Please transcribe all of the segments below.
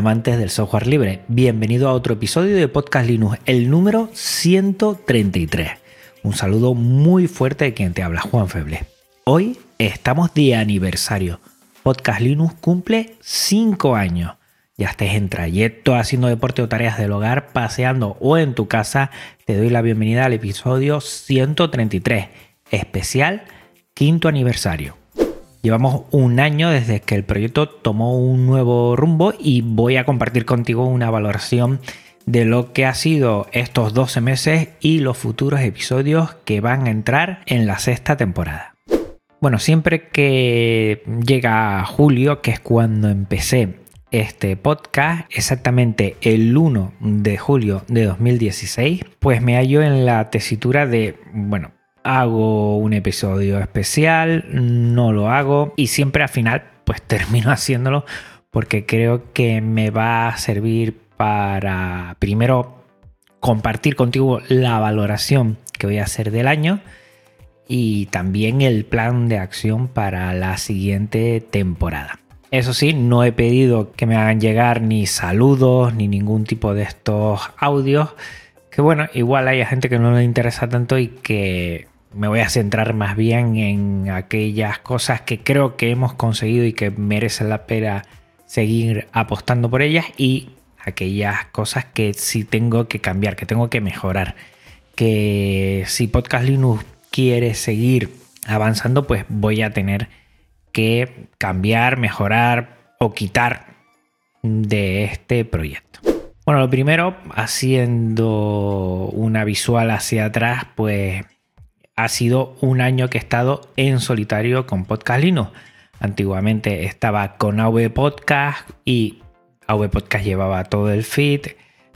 Amantes del software libre, bienvenido a otro episodio de Podcast Linux, el número 133. Un saludo muy fuerte de quien te habla, Juan Feble. Hoy estamos de aniversario. Podcast Linux cumple 5 años. Ya estés en trayecto, haciendo deporte o tareas del hogar, paseando o en tu casa, te doy la bienvenida al episodio 133, especial quinto aniversario. Llevamos un año desde que el proyecto tomó un nuevo rumbo y voy a compartir contigo una valoración de lo que ha sido estos 12 meses y los futuros episodios que van a entrar en la sexta temporada. Bueno, siempre que llega julio, que es cuando empecé este podcast, exactamente el 1 de julio de 2016, pues me hallo en la tesitura de, bueno, hago un episodio especial, no lo hago y siempre al final pues termino haciéndolo porque creo que me va a servir para primero compartir contigo la valoración que voy a hacer del año y también el plan de acción para la siguiente temporada. Eso sí, no he pedido que me hagan llegar ni saludos ni ningún tipo de estos audios. Que bueno, igual hay gente que no le interesa tanto y que me voy a centrar más bien en aquellas cosas que creo que hemos conseguido y que merecen la pena seguir apostando por ellas y aquellas cosas que sí tengo que cambiar, que tengo que mejorar. Que si Podcast Linux quiere seguir avanzando, pues voy a tener que cambiar, mejorar o quitar de este proyecto. Bueno, lo primero, haciendo una visual hacia atrás, pues ha sido un año que he estado en solitario con Podcast Linux. Antiguamente estaba con AV Podcast y AV Podcast llevaba todo el feed.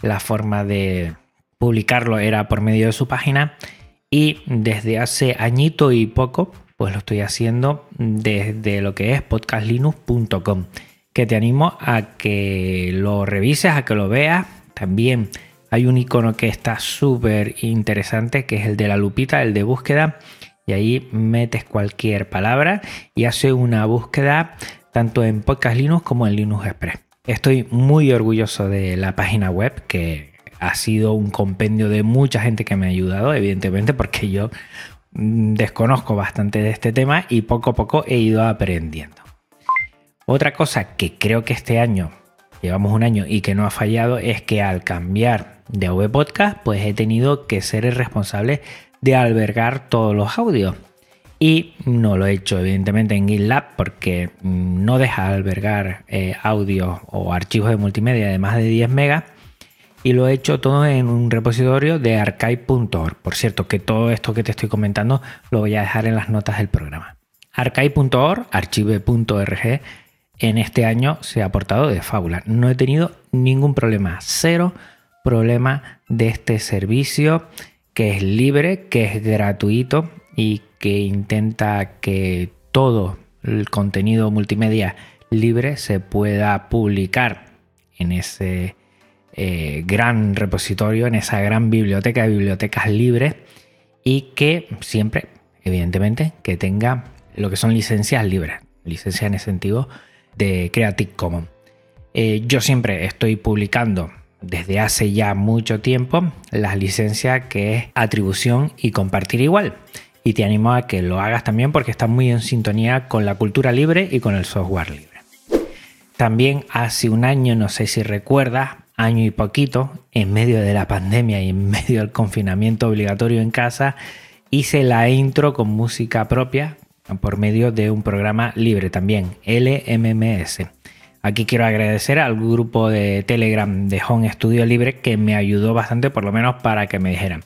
La forma de publicarlo era por medio de su página. Y desde hace añito y poco, pues lo estoy haciendo desde lo que es podcastlinux.com. Que te animo a que lo revises, a que lo veas. También hay un icono que está súper interesante, que es el de la lupita, el de búsqueda. Y ahí metes cualquier palabra y hace una búsqueda tanto en Podcast Linux como en Linux Express. Estoy muy orgulloso de la página web que ha sido un compendio de mucha gente que me ha ayudado, evidentemente, porque yo mm, desconozco bastante de este tema y poco a poco he ido aprendiendo. Otra cosa que creo que este año, llevamos un año y que no ha fallado, es que al cambiar de AV Podcast, pues he tenido que ser el responsable de albergar todos los audios. Y no lo he hecho evidentemente en GitLab porque no deja albergar eh, audios o archivos de multimedia de más de 10 megas. Y lo he hecho todo en un repositorio de archive.org. Por cierto, que todo esto que te estoy comentando lo voy a dejar en las notas del programa. Archive.org, archive.org, en este año se ha portado de fábula. No he tenido ningún problema. Cero problema de este servicio que es libre, que es gratuito y que intenta que todo el contenido multimedia libre se pueda publicar en ese eh, gran repositorio, en esa gran biblioteca de bibliotecas libres y que siempre, evidentemente, que tenga lo que son licencias libres, licencias en el sentido de Creative Commons. Eh, yo siempre estoy publicando desde hace ya mucho tiempo las licencias que es atribución y compartir igual. Y te animo a que lo hagas también porque está muy en sintonía con la cultura libre y con el software libre. También hace un año, no sé si recuerdas, año y poquito, en medio de la pandemia y en medio del confinamiento obligatorio en casa, hice la intro con música propia por medio de un programa libre también, LMMS. Aquí quiero agradecer al grupo de Telegram de Home Studio Libre que me ayudó bastante, por lo menos para que me dijeran.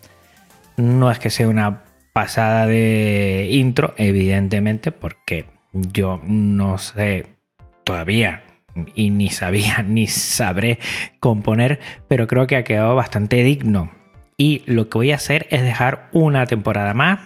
No es que sea una pasada de intro, evidentemente, porque yo no sé todavía y ni sabía ni sabré componer, pero creo que ha quedado bastante digno. Y lo que voy a hacer es dejar una temporada más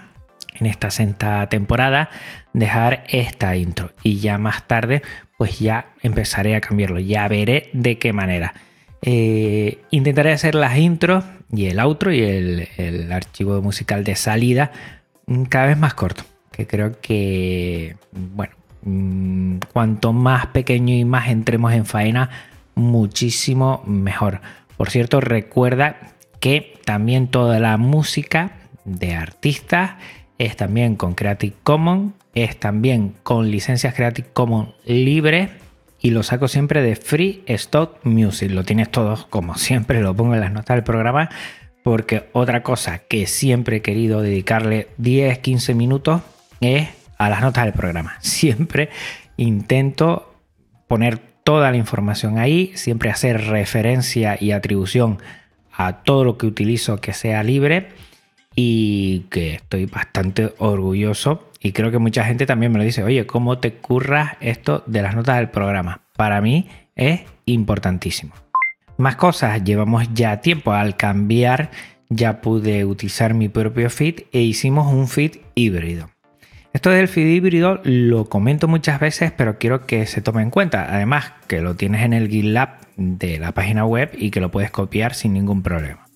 en esta sexta temporada dejar esta intro y ya más tarde pues ya empezaré a cambiarlo, ya veré de qué manera. Eh, intentaré hacer las intros y el outro y el, archivo musical de salida mm, cada vez más corto, que creo que, bueno, mm, cuanto más pequeño y más entremos en faena, muchísimo mejor. Por cierto, recuerda que también toda la música de artistas es también con Creative Commons es también con licencias Creative Commons libre y lo saco siempre de Free Stock Music. Lo tienes todo como siempre, lo pongo en las notas del programa porque otra cosa que siempre he querido dedicarle 10-15 minutos es a las notas del programa. Siempre intento poner toda la información ahí, siempre hacer referencia y atribución a todo lo que utilizo que sea libre y que estoy bastante orgulloso y creo que mucha gente también me lo dice, oye, ¿cómo te curras esto de las notas del programa? Para mí es importantísimo. Más cosas, llevamos ya tiempo al cambiar, ya pude utilizar mi propio feed e hicimos un feed híbrido. Esto del feed híbrido lo comento muchas veces, pero quiero que se tome en cuenta. Además, que lo tienes en el GitLab de la página web y que lo puedes copiar sin ningún problema.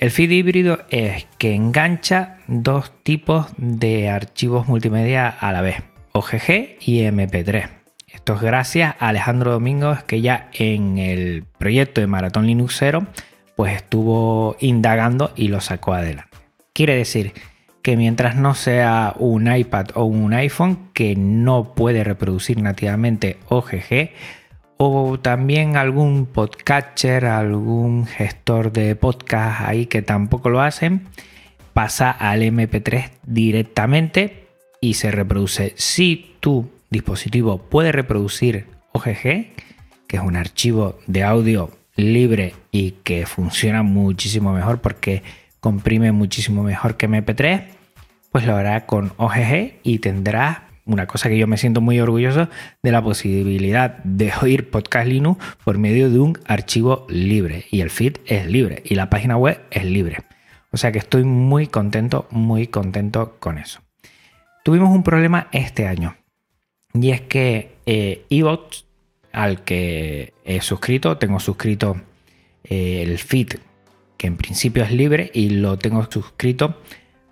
El feed híbrido es que engancha dos tipos de archivos multimedia a la vez, OGG y MP3. Esto es gracias a Alejandro Domingos que ya en el proyecto de Maratón Linux 0 pues estuvo indagando y lo sacó adelante. Quiere decir que mientras no sea un iPad o un iPhone que no puede reproducir nativamente OGG, o también algún podcatcher, algún gestor de podcast ahí que tampoco lo hacen, pasa al MP3 directamente y se reproduce. Si tu dispositivo puede reproducir OGG, que es un archivo de audio libre y que funciona muchísimo mejor porque comprime muchísimo mejor que MP3, pues lo hará con OGG y tendrá una cosa que yo me siento muy orgulloso de la posibilidad de oír podcast Linux por medio de un archivo libre. Y el feed es libre y la página web es libre. O sea que estoy muy contento, muy contento con eso. Tuvimos un problema este año. Y es que eh, al que he suscrito, tengo suscrito eh, el feed, que en principio es libre, y lo tengo suscrito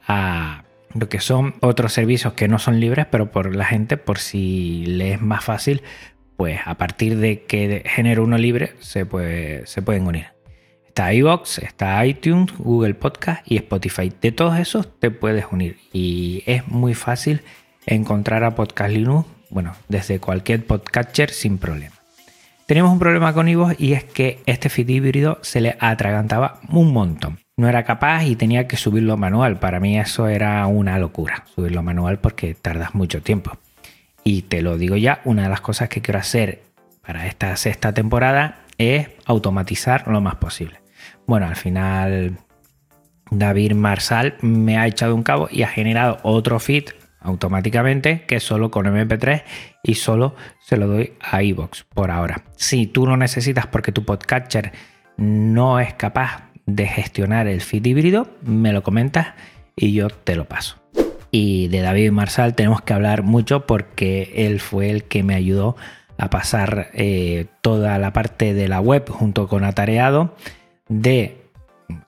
a lo que son otros servicios que no son libres, pero por la gente, por si le es más fácil, pues a partir de que genere uno libre, se, puede, se pueden unir. Está iVoox, está iTunes, Google Podcast y Spotify. De todos esos te puedes unir y es muy fácil encontrar a Podcast Linux, bueno, desde cualquier podcatcher sin problema. Tenemos un problema con iVoox y es que este feed híbrido se le atragantaba un montón no era capaz y tenía que subirlo manual. Para mí eso era una locura, subirlo manual porque tardas mucho tiempo. Y te lo digo ya, una de las cosas que quiero hacer para esta sexta temporada es automatizar lo más posible. Bueno, al final David Marsal me ha echado un cabo y ha generado otro feed automáticamente que solo con MP3 y solo se lo doy a iVoox por ahora. Si tú lo necesitas porque tu podcatcher no es capaz de gestionar el feed híbrido, me lo comentas y yo te lo paso. Y de David Marsal tenemos que hablar mucho porque él fue el que me ayudó a pasar eh, toda la parte de la web junto con Atareado de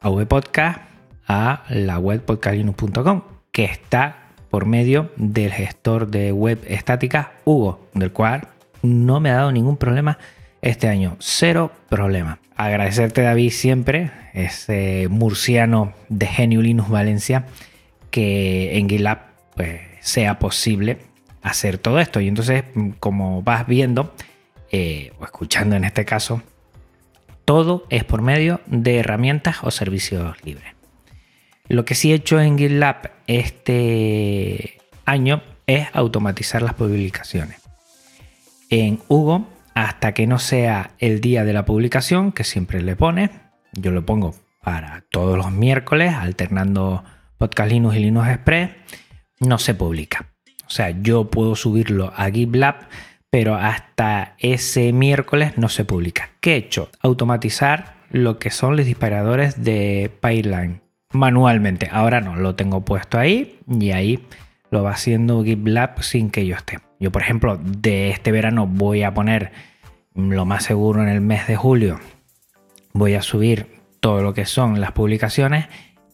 AV Podcast a la web podcastlinux.com que está por medio del gestor de web estática Hugo, del cual no me ha dado ningún problema este año. Cero problema. Agradecerte, David, siempre, ese murciano de Genio Linux Valencia, que en GitLab pues, sea posible hacer todo esto. Y entonces, como vas viendo, eh, o escuchando en este caso, todo es por medio de herramientas o servicios libres. Lo que sí he hecho en GitLab este año es automatizar las publicaciones. En Hugo hasta que no sea el día de la publicación, que siempre le pone. Yo lo pongo para todos los miércoles, alternando Podcast Linux y Linux Express, no se publica. O sea, yo puedo subirlo a GitLab, pero hasta ese miércoles no se publica. ¿Qué he hecho? Automatizar lo que son los disparadores de Pipeline manualmente. Ahora no, lo tengo puesto ahí y ahí lo va haciendo GitLab sin que yo esté. Yo, por ejemplo, de este verano voy a poner lo más seguro en el mes de julio. Voy a subir todo lo que son las publicaciones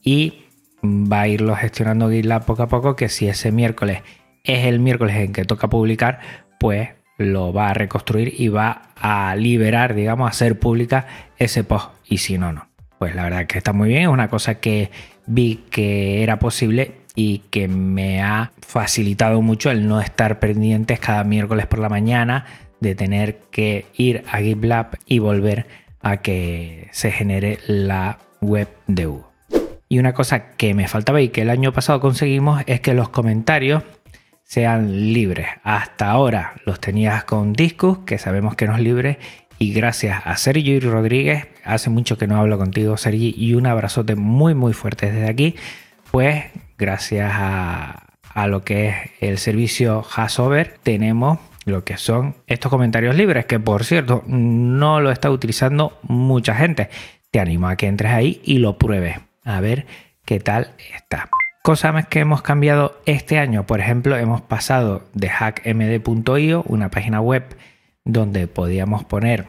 y va a irlo gestionando GitLab poco a poco, que si ese miércoles es el miércoles en que toca publicar, pues lo va a reconstruir y va a liberar, digamos, a hacer pública ese post. Y si no, no. Pues la verdad que está muy bien, es una cosa que vi que era posible y que me ha facilitado mucho el no estar pendientes cada miércoles por la mañana de tener que ir a GitLab y volver a que se genere la web de Hugo. Y una cosa que me faltaba y que el año pasado conseguimos es que los comentarios sean libres. Hasta ahora los tenías con Discus, que sabemos que no es libre, y gracias a Sergio y Rodríguez, hace mucho que no hablo contigo, Sergi, y un abrazote muy, muy fuerte desde aquí, pues gracias a, lo que es el servicio Hasover, tenemos lo que son estos comentarios libres, que por cierto, no lo está utilizando mucha gente. Te animo a que entres ahí y lo pruebes, a ver qué tal está. Cosas que hemos cambiado este año, por ejemplo, hemos pasado de hackmd.io, una página web donde podíamos poner,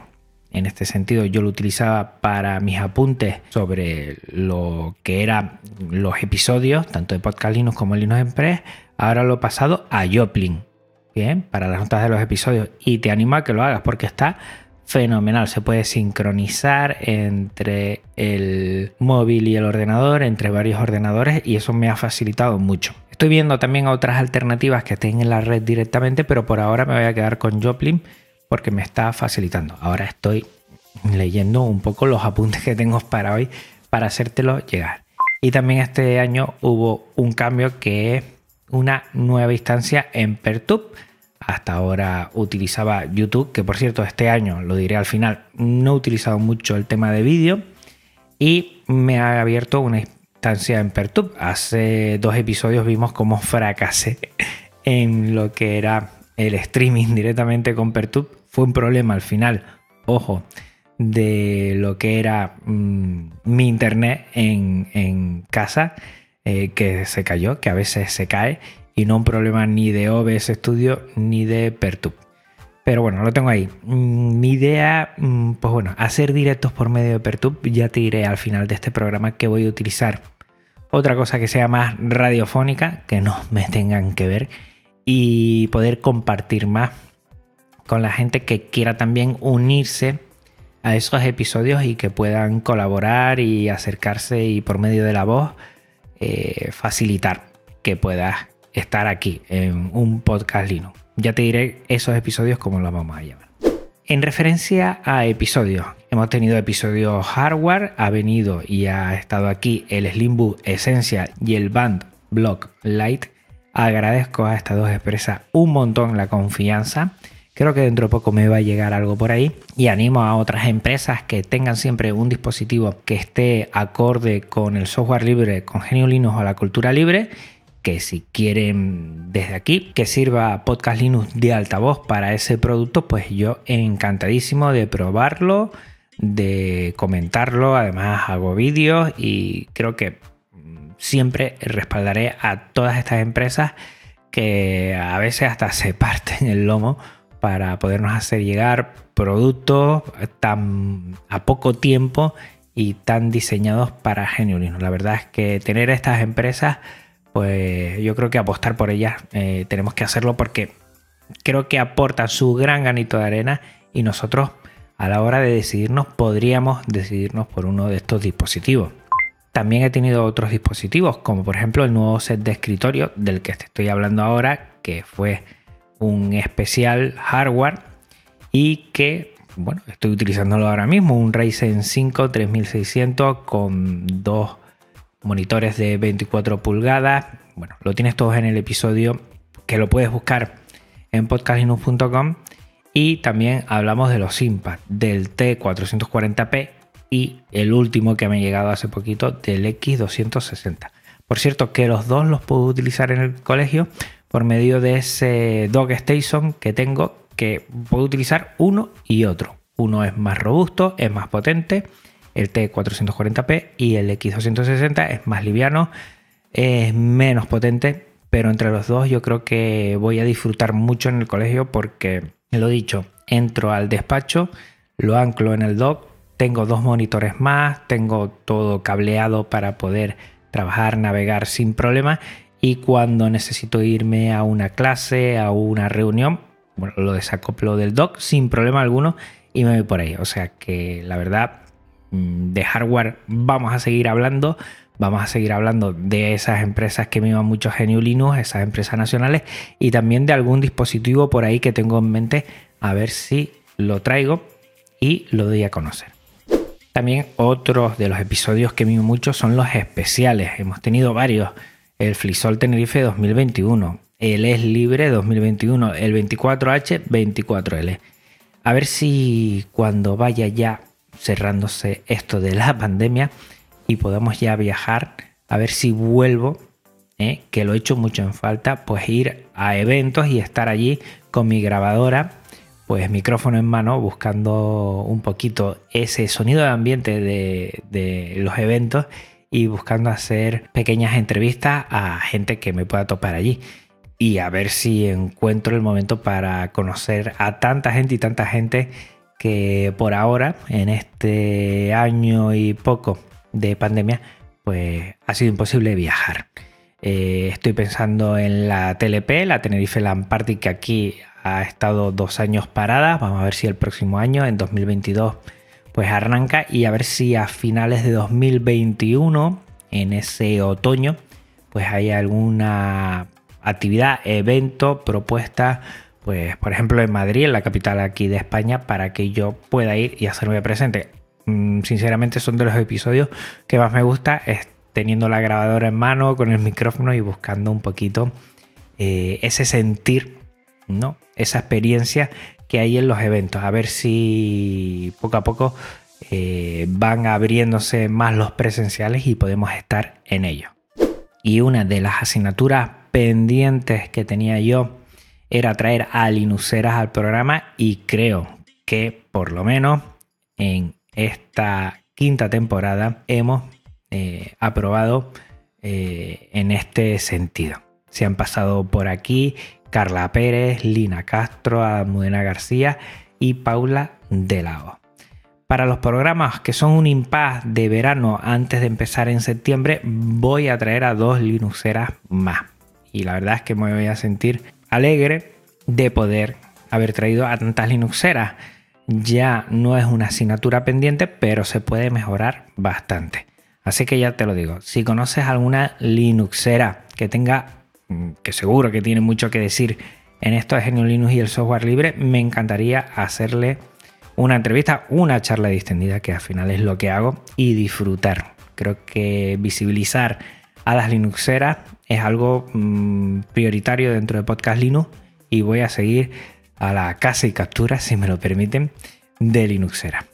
en este sentido yo lo utilizaba para mis apuntes sobre lo que eran los episodios, tanto de Podcast Linux como Linux Express, ahora lo he pasado a Joplin, bien, para las notas de los episodios, y te animo a que lo hagas porque está fenomenal. Se puede sincronizar entre el móvil y el ordenador, entre varios ordenadores, y eso me ha facilitado mucho. Estoy viendo también otras alternativas que estén en la red directamente, pero por ahora me voy a quedar con Joplin porque me está facilitando. Ahora estoy leyendo un poco los apuntes que tengo para hoy para hacértelo llegar. Y también este año hubo un cambio que es una nueva instancia en Pertube. Hasta ahora utilizaba YouTube, que por cierto este año, lo diré al final, no he utilizado mucho el tema de vídeo y me ha abierto una instancia en Pertube. Hace dos episodios vimos cómo fracasé en lo que era el streaming directamente con Pertube fue un problema al final, ojo, de lo que era mm, mi internet en, casa, eh, que se cayó, que a veces se cae, y no un problema ni de OBS Studio ni de Pertube. Pero bueno, lo tengo ahí. Mm, mi idea, mm, pues bueno, hacer directos por medio de Pertube. Ya te diré al final de este programa que voy a utilizar otra cosa que sea más radiofónica, que no me tengan que ver, y poder compartir más con la gente que quiera también unirse a esos episodios y que puedan colaborar y acercarse y por medio de la voz eh, facilitar que puedas estar aquí en un podcast Linux. Ya te diré esos episodios como los vamos a llamar. En referencia a episodios, hemos tenido episodios hardware, ha venido y ha estado aquí el Slimbook Essential y el Band Block Lite. Agradezco a estas dos empresas un montón la confianza. Creo que dentro de poco me va a llegar algo por ahí y animo a otras empresas que tengan siempre un dispositivo que esté acorde con el software libre, con Genio Linux o la cultura libre, que si quieren desde aquí que sirva Podcast Linux de altavoz para ese producto, pues yo encantadísimo de probarlo, de comentarlo, además hago vídeos y creo que siempre respaldaré a todas estas empresas que a veces hasta se parten el lomo para podernos hacer llegar productos tan a poco tiempo y tan diseñados para Genio La verdad es que tener estas empresas, pues yo creo que apostar por ellas eh, tenemos que hacerlo porque creo que aportan su gran granito de arena y nosotros a la hora de decidirnos podríamos decidirnos por uno de estos dispositivos. También he tenido otros dispositivos, como por ejemplo el nuevo set de escritorio del que te estoy hablando ahora, que fue un especial hardware y que, bueno, estoy utilizándolo ahora mismo, un Ryzen 5 3600 con dos monitores de 24 pulgadas. Bueno, lo tienes todo en el episodio que lo puedes buscar en podcastlinux.com Y también hablamos de los Impact, del T440p y el último que me ha llegado hace poquito del X260. Por cierto, que los dos los puedo utilizar en el colegio por medio de ese Dog Station que tengo, que puedo utilizar uno y otro. Uno es más robusto, es más potente, el T440p, y el X260 es más liviano, es menos potente, pero entre los dos yo creo que voy a disfrutar mucho en el colegio porque, lo dicho, entro al despacho, lo anclo en el dock, tengo dos monitores más, tengo todo cableado para poder trabajar, navegar sin problema y cuando necesito irme a una clase, a una reunión, bueno, lo desacoplo del dock sin problema alguno y me voy por ahí. O sea que la verdad, mm, de hardware vamos a seguir hablando. Vamos a seguir hablando de esas empresas que me iban mucho Genio Linux, esas empresas nacionales, y también de algún dispositivo por ahí que tengo en mente, a ver si lo traigo y lo doy a conocer. También otros de los episodios que mimo mucho son los especiales. Hemos tenido varios. El Flisol Tenerife 2021, el Es Libre 2021, el 24H 24L. A ver si cuando vaya ya cerrándose esto de la pandemia y podamos ya viajar, a ver si vuelvo, ¿eh? que lo he hecho mucho en falta, pues ir a eventos y estar allí con mi grabadora pues micrófono en mano, buscando un poquito ese sonido de ambiente de, los eventos y buscando hacer pequeñas entrevistas a gente que me pueda topar allí. Y a ver si encuentro el momento para conocer a tanta gente y tanta gente que por ahora, en este año y poco de pandemia, pues ha sido imposible viajar. Eh, estoy pensando en la TLP, la Tenerife Land que aquí ha estado dos años parada. Vamos a ver si el próximo año, en 2022, pues arranca y a ver si a finales de 2021, en ese otoño, pues hay alguna actividad, evento, propuesta, pues por ejemplo en Madrid, en la capital aquí de España, para que yo pueda ir y hacerme presente. Mm, sinceramente son de los episodios que más me gusta, es teniendo la grabadora en mano, con el micrófono y buscando un poquito eh, ese sentir, ¿no? esa experiencia que hay en los eventos. A ver si poco a poco eh, van abriéndose más los presenciales y podemos estar en ello. Y una de las asignaturas pendientes que tenía yo era traer a Linuxeras al programa y creo que por lo menos en esta quinta temporada hemos eh, aprobado eh, en este sentido. Se han pasado por aquí Carla Pérez, Lina Castro, Almudena García y Paula Delao. Para los programas que son un impas de verano antes de empezar en septiembre, voy a traer a dos Linuxeras más. Y la verdad es que me voy a sentir alegre de poder haber traído a tantas Linuxeras. Ya no es una asignatura pendiente, pero se puede mejorar bastante. Así que ya te lo digo, si conoces alguna Linuxera que tenga que seguro que tiene mucho que decir en esto de Genio Linux y el software libre, me encantaría hacerle una entrevista, una charla distendida, que al final es lo que hago, y disfrutar. Creo que visibilizar a las Linuxeras es algo mm, prioritario dentro de Podcast Linux y voy a seguir a la casa y captura, si me lo permiten, de Linuxera.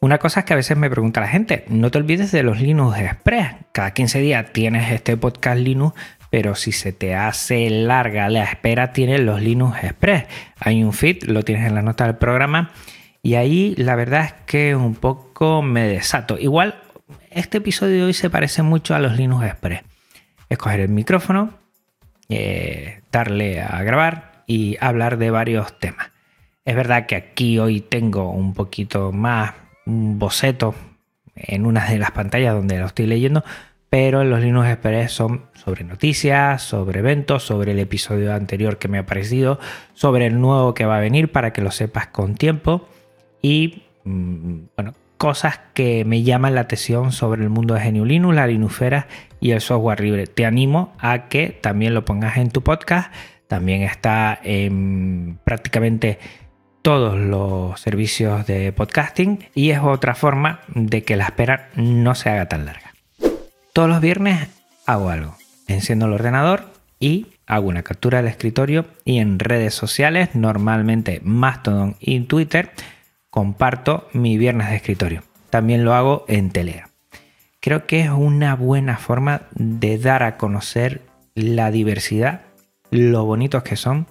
Una cosa es que a veces me pregunta la gente, no te olvides de los Linux Express. Cada 15 días tienes este podcast Linux pero si se te hace larga la espera, tienes los Linux Express. Hay un feed, lo tienes en la nota del programa. Y ahí la verdad es que un poco me desato. Igual, este episodio de hoy se parece mucho a los Linux Express. Escoger el micrófono, eh, darle a grabar y hablar de varios temas. Es verdad que aquí hoy tengo un poquito más un boceto en una de las pantallas donde lo estoy leyendo, pero los Linux Express son sobre noticias, sobre eventos, sobre el episodio anterior que me ha parecido, sobre el nuevo que va a venir para que lo sepas con tiempo y mm, bueno, cosas que me llaman la atención sobre el mundo de GNU Linux, la Linuxera y el software libre. Te animo a que también lo pongas en tu podcast. También está en prácticamente todos los servicios de podcasting y es otra forma de que la espera no se haga tan larga. Todos los viernes hago algo. Enciendo el ordenador y hago una captura del escritorio y en redes sociales, normalmente Mastodon y Twitter, comparto mi viernes de escritorio. También lo hago en Telegram. Creo que es una buena forma de dar a conocer la diversidad, lo bonitos que son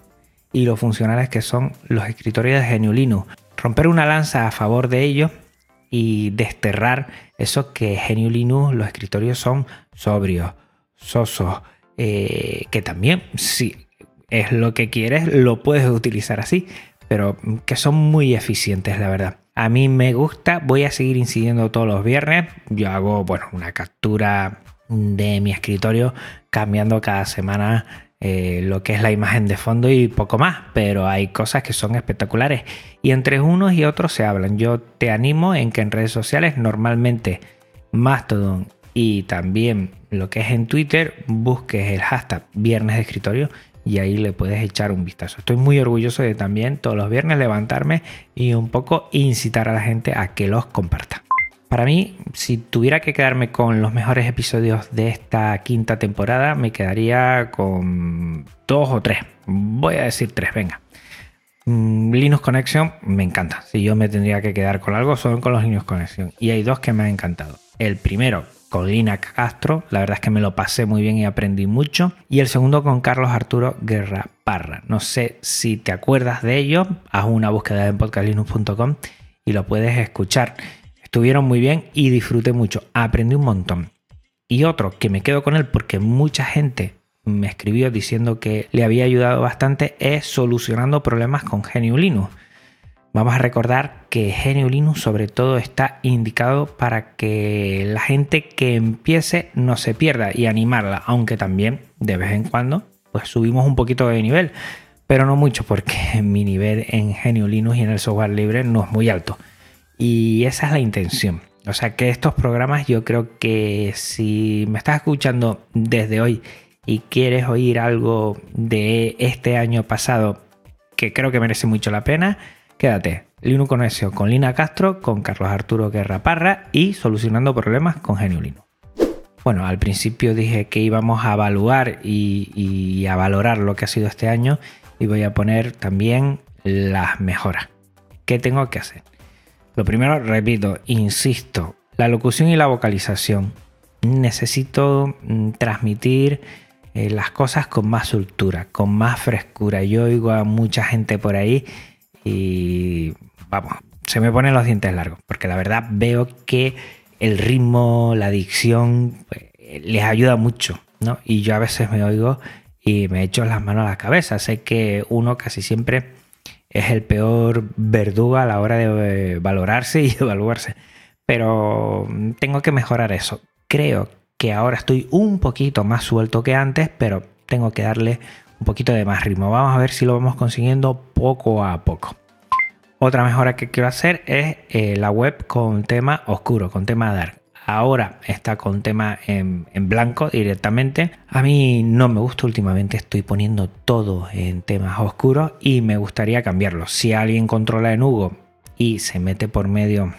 y lo funcionales que son los escritorios de Geniulino. Romper una lanza a favor de ellos y desterrar eso que Geniulino, los escritorios son sobrios, sosos, eh, que también, si es lo que quieres, lo puedes utilizar así, pero que son muy eficientes, la verdad. A mí me gusta, voy a seguir incidiendo todos los viernes. Yo hago, bueno, una captura de mi escritorio cambiando cada semana eh, lo que es la imagen de fondo y poco más, pero hay cosas que son espectaculares y entre unos y otros se hablan. Yo te animo en que en redes sociales normalmente Mastodon y también lo que es en Twitter busques el hashtag viernes de escritorio y ahí le puedes echar un vistazo. Estoy muy orgulloso de también todos los viernes levantarme y un poco incitar a la gente a que los comparta. Para mí, si tuviera que quedarme con los mejores episodios de esta quinta temporada, me quedaría con dos o tres. Voy a decir tres, venga. Mm, Linux Connection me encanta. Si yo me tendría que quedar con algo, son con los Linux Connection. Y hay dos que me han encantado. El primero, con Lina Castro. La verdad es que me lo pasé muy bien y aprendí mucho. Y el segundo con Carlos Arturo Guerra Parra. No sé si te acuerdas de ello. Haz una búsqueda en podcastlinux.com y lo puedes escuchar. Estuvieron muy bien y disfruté mucho. Aprendí un montón. Y otro que me quedo con él porque mucha gente me escribió diciendo que le había ayudado bastante es solucionando problemas con GNU Linux. Vamos a recordar que GNU Linux sobre todo está indicado para que la gente que empiece no se pierda y animarla, aunque también de vez en cuando pues subimos un poquito de nivel, pero no mucho porque mi nivel en GNU Linux y en el software libre no es muy alto. Y esa es la intención. O sea que estos programas yo creo que si me estás escuchando desde hoy y quieres oír algo de este año pasado que creo que merece mucho la pena, Quédate, Linux Conexión con Lina Castro, con Carlos Arturo Guerra Parra y solucionando problemas con Genio. Bueno, al principio dije que íbamos a evaluar y, a valorar lo que ha sido este año y voy a poner también las mejoras. ¿Qué tengo que hacer? Lo primero, repito, insisto, la locución y la vocalización. Necesito mm, transmitir eh, las cosas con más soltura, con más frescura. Yo oigo a mucha gente por ahí y vamos, se me ponen los dientes largos, porque la verdad veo que el ritmo, la dicción, pues, les ayuda mucho, ¿no? Y yo a veces me oigo y me echo las manos a la cabeza. Sé que uno casi siempre es el peor verdugo a la hora de valorarse y evaluarse, pero tengo que mejorar eso. Creo que ahora estoy un poquito más suelto que antes, pero tengo que darle un poquito de más ritmo. Vamos a ver si lo vamos consiguiendo poco a poco. Otra mejora que quiero hacer es eh, la web con tema oscuro, con tema dark. Ahora está con tema en, blanco directamente. A mí no me gusta últimamente, estoy poniendo todo en temas oscuros y me gustaría cambiarlo. Si alguien controla en Hugo y se mete por medio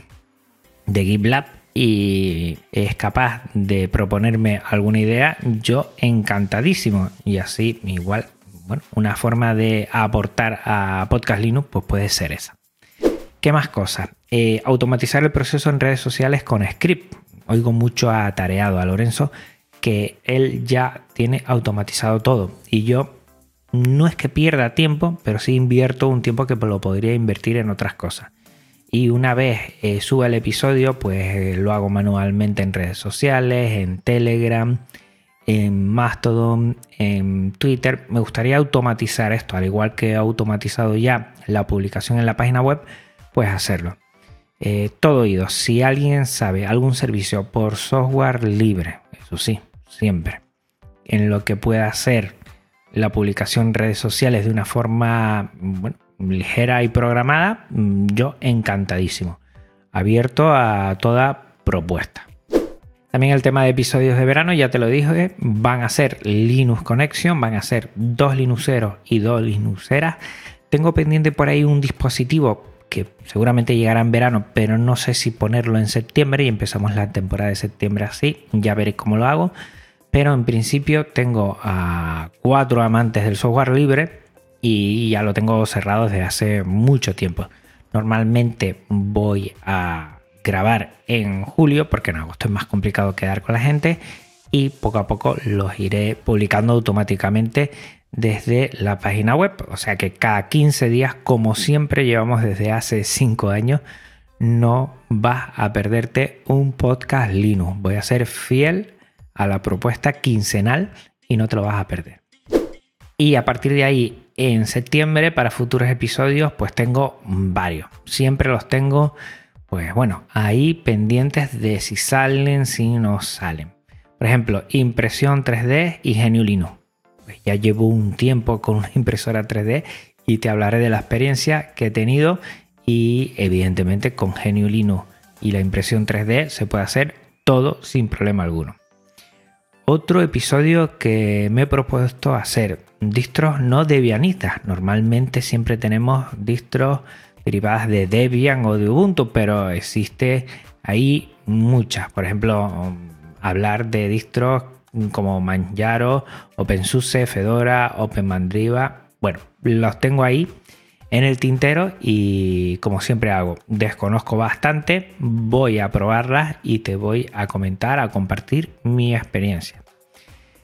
de GitLab y es capaz de proponerme alguna idea, yo encantadísimo. Y así igual bueno, una forma de aportar a Podcast Linux pues puede ser esa. ¿Qué más cosas? Eh, automatizar el proceso en redes sociales con script. Oigo mucho a Tareado, a Lorenzo, que él ya tiene automatizado todo. Y yo no es que pierda tiempo, pero sí invierto un tiempo que lo podría invertir en otras cosas. Y una vez eh, suba el episodio, pues eh, lo hago manualmente en redes sociales, en Telegram, en Mastodon, en Twitter. Me gustaría automatizar esto, al igual que he automatizado ya la publicación en la página web, pues hacerlo. Eh, todo oído. Si alguien sabe algún servicio por software libre, eso sí, siempre, en lo que pueda hacer la publicación en redes sociales de una forma ligera y programada, mm, yo encantadísimo. Abierto a toda propuesta. También el tema de episodios de verano, ya te lo dije, van a ser Linux Connection, van a ser dos Linuxeros y dos Linuxeras. Tengo pendiente por ahí un dispositivo que seguramente llegará en verano, pero no sé si ponerlo en septiembre y empezamos la temporada de septiembre así, ya veré cómo lo hago. pero en principio tengo a cuatro amantes del software libre y ya lo tengo cerrado desde hace mucho tiempo. Normalmente voy a grabar en julio porque en agosto es más complicado quedar con la gente y poco a poco los iré publicando automáticamente desde la página web. O sea que cada 15 días, como siempre llevamos desde hace 5 años, no vas a perderte un podcast Linux. Voy a ser fiel a la propuesta quincenal y no te lo vas a perder. Y a partir de ahí, en septiembre, para futuros episodios, pues tengo varios. Siempre los tengo, pues bueno, ahí pendientes de si salen, si no salen. Por ejemplo, impresión 3D y Genio Linux. Pues ya llevo un tiempo con una impresora 3D y te hablaré de la experiencia que he tenido y evidentemente con Genio Linux y la impresión 3D se puede hacer todo sin problema alguno. Otro episodio que me he propuesto hacer, distros no debianistas. Normalmente siempre tenemos distros derivadas de Debian o de Ubuntu, pero existe ahí muchas. Por ejemplo, hablar de distros como Manjaro, OpenSUSE, Fedora, OpenMandriva. Bueno, los tengo ahí en el tintero y como siempre hago, desconozco bastante, voy a probarlas y te voy a comentar, a compartir mi experiencia.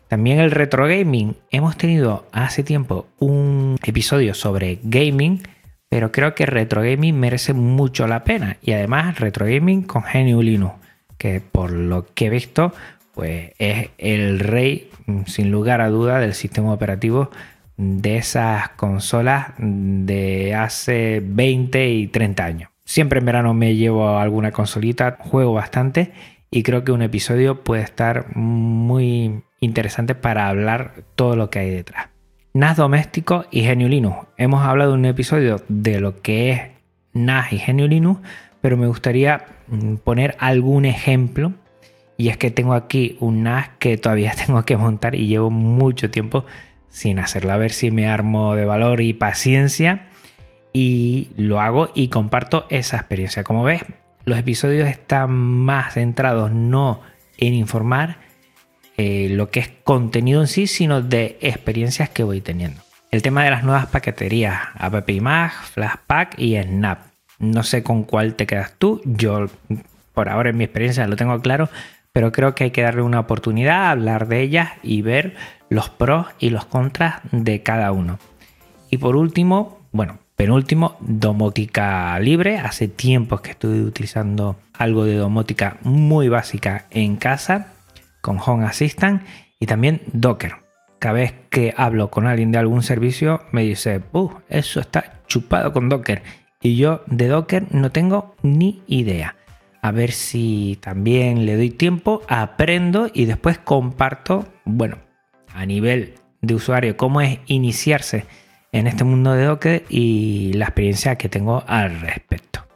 También el retro gaming. Hemos tenido hace tiempo un episodio sobre gaming, pero creo que retro gaming merece mucho la pena. Y además retro gaming con GNU Linux, que por lo que he visto, pues es el rey, sin lugar a duda, del sistema operativo de esas consolas de hace 20 y 30 años. Siempre en verano me llevo alguna consolita, juego bastante y creo que un episodio puede estar muy interesante para hablar todo lo que hay detrás. NAS doméstico y GNU Linux. Hemos hablado en un episodio de lo que es NAS y GNU Linux, pero me gustaría mm, poner algún ejemplo. Y es que tengo aquí un NAS que todavía tengo que montar y llevo mucho tiempo sin hacerlo. A ver si me armo de valor y paciencia. Y lo hago y comparto esa experiencia. Como ves, los episodios están más centrados no en informar eh, lo que es contenido en sí, sino de experiencias que voy teniendo. El tema de las nuevas paqueterías, AppImag, Flashpack y Snap. No sé con cuál te quedas tú. Yo, por ahora en mi experiencia, lo tengo claro, pero creo que hay que darle una oportunidad, hablar de ellas y ver los pros y los contras de cada uno. Y por último, bueno, penúltimo, domótica libre. Hace tiempo que estoy utilizando algo de domótica muy básica en casa con Home Assistant y también Docker. Cada vez que hablo con alguien de algún servicio me dice, uh, eso está chupado con Docker. Y yo de Docker no tengo ni idea a ver si también le doy tiempo, aprendo y después comparto, bueno, a nivel de usuario, cómo es iniciarse en este mundo de Docker y la experiencia que tengo al respecto.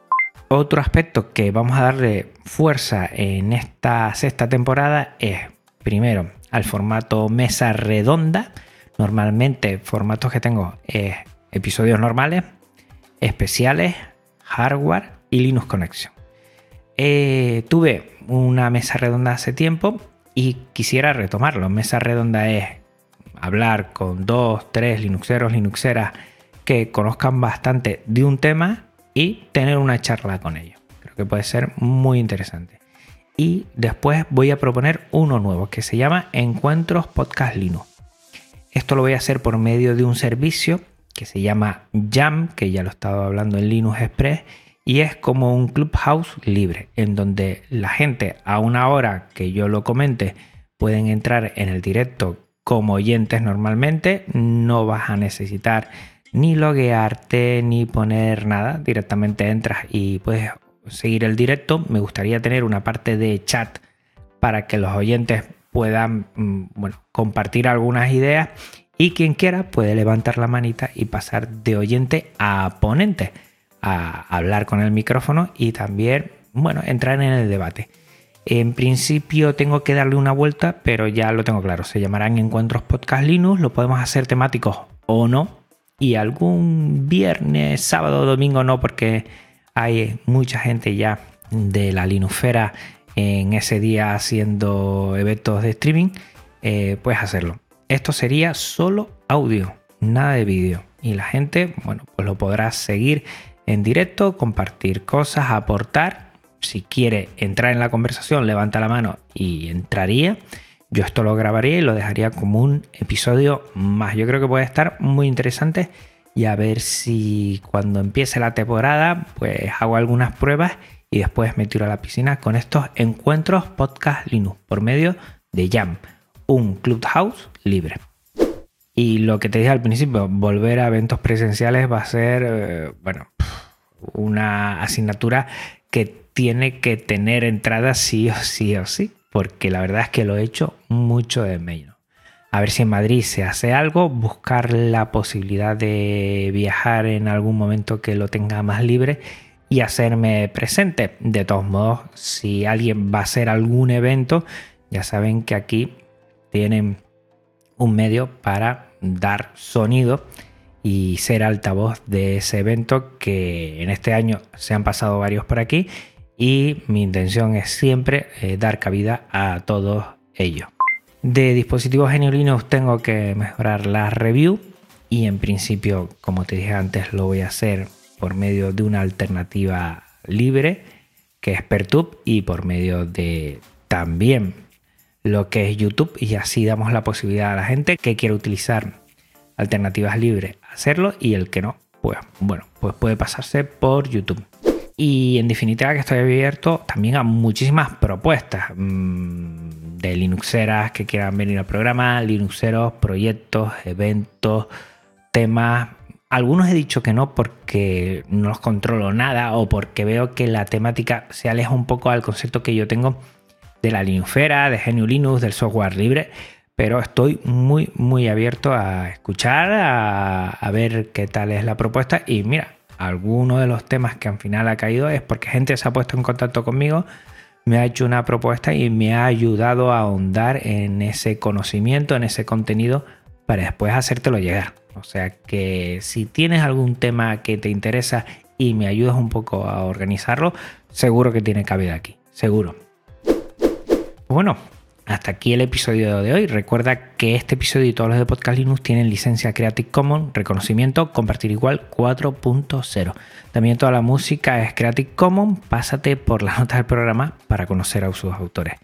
Otro aspecto que vamos a darle fuerza en esta sexta temporada es, primero, al formato mesa redonda. Normalmente, formatos que tengo es episodios normales, especiales, hardware y Linux Connection. Eh, tuve una mesa redonda hace tiempo y quisiera retomarlo. Mesa redonda es hablar con dos, tres Linuxeros, Linuxeras que conozcan bastante de un tema y tener una charla con ellos. Creo que puede ser muy interesante. Y después voy a proponer uno nuevo que se llama Encuentros Podcast Linux. Esto lo voy a hacer por medio de un servicio que se llama Jam, que ya lo he estado hablando en Linux Express y es como un clubhouse libre en donde la gente a una hora que yo lo comente pueden entrar en el directo como oyentes normalmente, no vas a necesitar ni loguearte ni poner nada, directamente entras y puedes seguir el directo. Me gustaría tener una parte de chat para que los oyentes puedan mm, bueno, compartir algunas ideas y quien quiera puede levantar la manita y pasar de oyente a ponente a hablar con el micrófono y también, bueno, entrar en el debate. En principio tengo que darle una vuelta, pero ya lo tengo claro. Se llamarán Encuentros Podcast Linux, lo podemos hacer temáticos o no. Y algún viernes, sábado, domingo no, porque hay mucha gente ya de la Linuxfera en ese día haciendo eventos de streaming. eh, puedes hacerlo. Esto sería solo audio, nada de vídeo. Y la gente, bueno, pues lo podrá seguir en directo, compartir cosas, aportar. Si quiere entrar en la conversación, levanta la mano y entraría. Yo esto lo grabaría y lo dejaría como un episodio más. Yo creo que puede estar muy interesante y a ver si cuando empiece la temporada, pues hago algunas pruebas y después me tiro a la piscina con estos encuentros podcast Linux por medio de Jam, un clubhouse libre. Y lo que te dije al principio, volver a eventos presenciales va a ser, eh, bueno, una asignatura que tiene que tener entrada sí o sí o sí, porque la verdad es que lo he hecho mucho de menos. A ver si en Madrid se hace algo, buscar la posibilidad de viajar en algún momento que lo tenga más libre y hacerme presente. De todos modos, si alguien va a hacer algún evento, ya saben que aquí tienen un medio para dar sonido y ser altavoz de ese evento que en este año se han pasado varios por aquí y mi intención es siempre eh, dar cabida a todos ellos. De dispositivos Linux tengo que mejorar la review y en principio, como te dije antes, lo voy a hacer por medio de una alternativa libre que es Pertube y por medio de también lo que es YouTube y así damos la posibilidad a la gente que quiere utilizar alternativas libres hacerlo y el que no, pues bueno, pues puede pasarse por YouTube. Y en definitiva que estoy abierto también a muchísimas propuestas mmm, de Linuxeras que quieran venir al programa, Linuxeros, proyectos, eventos, temas. Algunos he dicho que no porque no los controlo nada o porque veo que la temática se aleja un poco al concepto que yo tengo de la Linuxera, de GNU Linux, del software libre, pero estoy muy, muy abierto a escuchar, a, ver qué tal es la propuesta y mira, alguno de los temas que al final ha caído es porque gente se ha puesto en contacto conmigo, me ha hecho una propuesta y me ha ayudado a ahondar en ese conocimiento, en ese contenido para después hacértelo llegar. O sea que si tienes algún tema que te interesa y me ayudas un poco a organizarlo, seguro que tiene cabida aquí, seguro. Bueno, hasta aquí el episodio de hoy. Recuerda que este episodio y todos los de Podcast Linux tienen licencia Creative Commons, reconocimiento, compartir igual 4.0. También toda la música es Creative Commons. Pásate por las notas del programa para conocer a sus autores.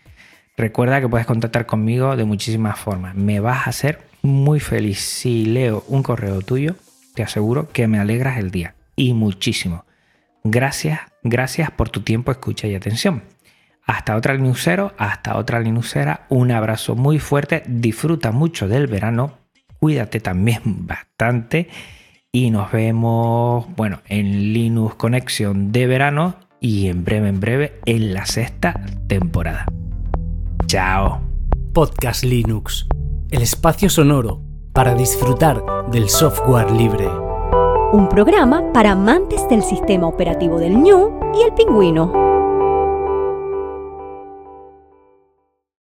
Recuerda que puedes contactar conmigo de muchísimas formas. Me vas a hacer muy feliz si leo un correo tuyo. Te aseguro que me alegras el día. Y muchísimo. Gracias, gracias por tu tiempo, escucha y atención. Hasta otra Linuxero, hasta otra Linuxera. Un abrazo muy fuerte. Disfruta mucho del verano. Cuídate también bastante. Y nos vemos, bueno, en Linux Conexión de verano y en breve, en breve, en la sexta temporada. Chao. Podcast Linux, el espacio sonoro para disfrutar del software libre. Un programa para amantes del sistema operativo del ñu y el pingüino.